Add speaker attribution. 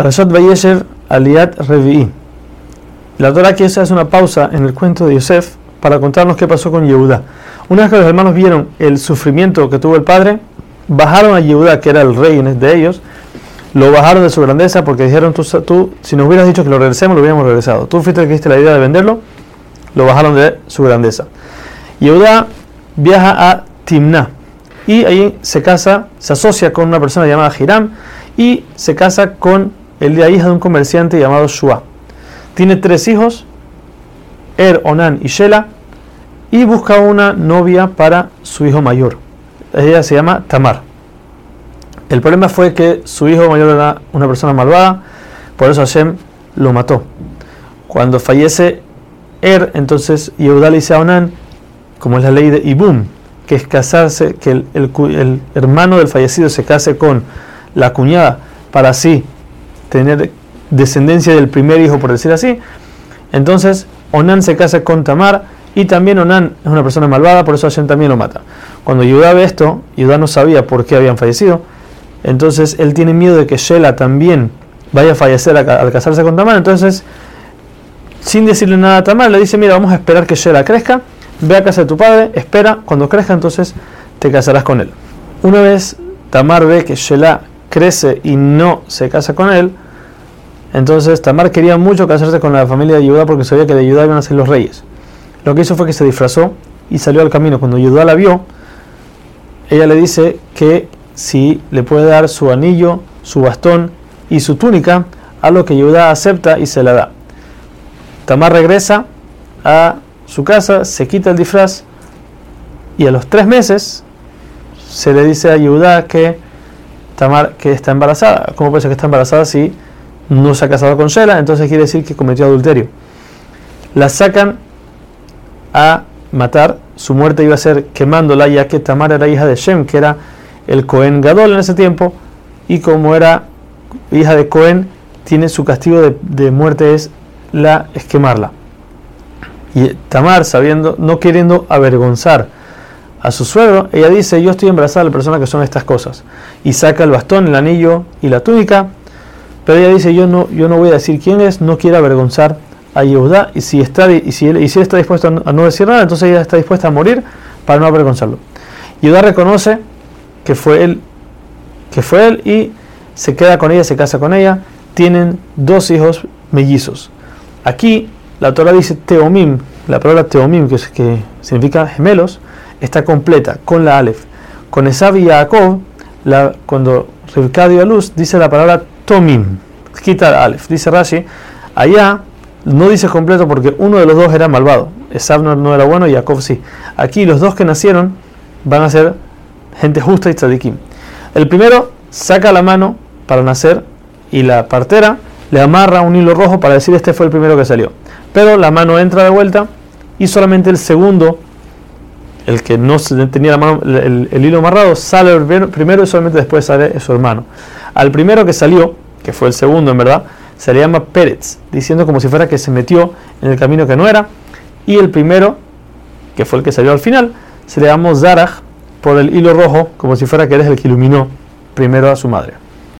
Speaker 1: Parashat Vayesher Aliat Revi'i. La Torah aquí hace una pausa en el cuento de Yosef para contarnos qué pasó con Yehuda. Una vez que los hermanos vieron el sufrimiento que tuvo el padre, bajaron a Yehuda, que era el rey de ellos, lo bajaron de su grandeza porque dijeron, tú, tú si nos hubieras dicho que lo regresemos, lo hubiéramos regresado. Tú fuiste el que diste la idea de venderlo, lo bajaron de su grandeza. Yehuda viaja a Timna y ahí se casa, se asocia con una persona llamada Hiram y se casa con el la hija de un comerciante llamado Shua. Tiene tres hijos, Er, Onan y Shela, y busca una novia para su hijo mayor. Ella se llama Tamar. El problema fue que su hijo mayor era una persona malvada, por eso Hashem lo mató. Cuando fallece Er, entonces Yehuda dice a Onan, como es la ley de Ibum, que es casarse, que el, el hermano del fallecido se case con la cuñada para así tener descendencia del primer hijo, por decir así. Entonces, Onan se casa con Tamar y también Onan es una persona malvada, por eso Hashem también lo mata. Cuando Yudá ve esto, Yudá no sabía por qué habían fallecido, entonces él tiene miedo de que Shela también vaya a fallecer al casarse con Tamar, entonces, sin decirle nada a Tamar, le dice, mira, vamos a esperar que Shela crezca, ve a casa de tu padre, espera, cuando crezca entonces te casarás con él. Una vez Tamar ve que Shela crece y no se casa con él, entonces Tamar quería mucho casarse con la familia de Judá porque sabía que de Judá iban a ser los reyes. Lo que hizo fue que se disfrazó y salió al camino. Cuando Judá la vio, ella le dice que si le puede dar su anillo, su bastón y su túnica, a lo que Judá acepta y se la da. Tamar regresa a su casa, se quita el disfraz y a los tres meses se le dice a Judá que Tamar que está embarazada. ¿Cómo puede ser que está embarazada si no se ha casado con Shela? Entonces quiere decir que cometió adulterio. La sacan a matar. Su muerte iba a ser quemándola, ya que Tamar era hija de Shem, que era el Cohen Gadol en ese tiempo. Y como era hija de Cohen, tiene su castigo de, muerte es la es quemarla. Y Tamar, sabiendo, no queriendo avergonzar a su suegro, ella dice, yo estoy embarazada de la persona que son estas cosas. Y saca el bastón, el anillo y la túnica. Pero ella dice, yo no, yo no voy a decir quién es, no quiero avergonzar a Yehudá. Y si, está, y, si él, y si está dispuesto a no, decir nada, entonces ella está dispuesta a morir para no avergonzarlo. Yehudá reconoce que fue él, que fue él y se queda con ella, se casa con ella. Tienen dos hijos mellizos. Aquí la Torah dice teomim, la palabra teomim, que, es, que significa gemelos, está completa con la Aleph. Con Esav y Jacob, la, cuando Rivka dio a luz, dice la palabra Tomim, quita la Aleph. Dice Rashi, allá no dice completo porque uno de los dos era malvado. Esav no, era bueno y Jacob sí. Aquí los dos que nacieron van a ser gente justa y tzadikim. El primero saca la mano para nacer y la partera le amarra un hilo rojo para decir este fue el primero que salió. Pero la mano entra de vuelta y solamente el segundo el que no tenía el, hilo amarrado sale primero y solamente después sale su hermano. Al primero que salió, que fue el segundo en verdad, se le llama Pérez, diciendo como si fuera que se metió en el camino que no era. Y el primero, que fue el que salió al final, se le llamó Zaraj por el hilo rojo, como si fuera que eres el que iluminó primero a su madre.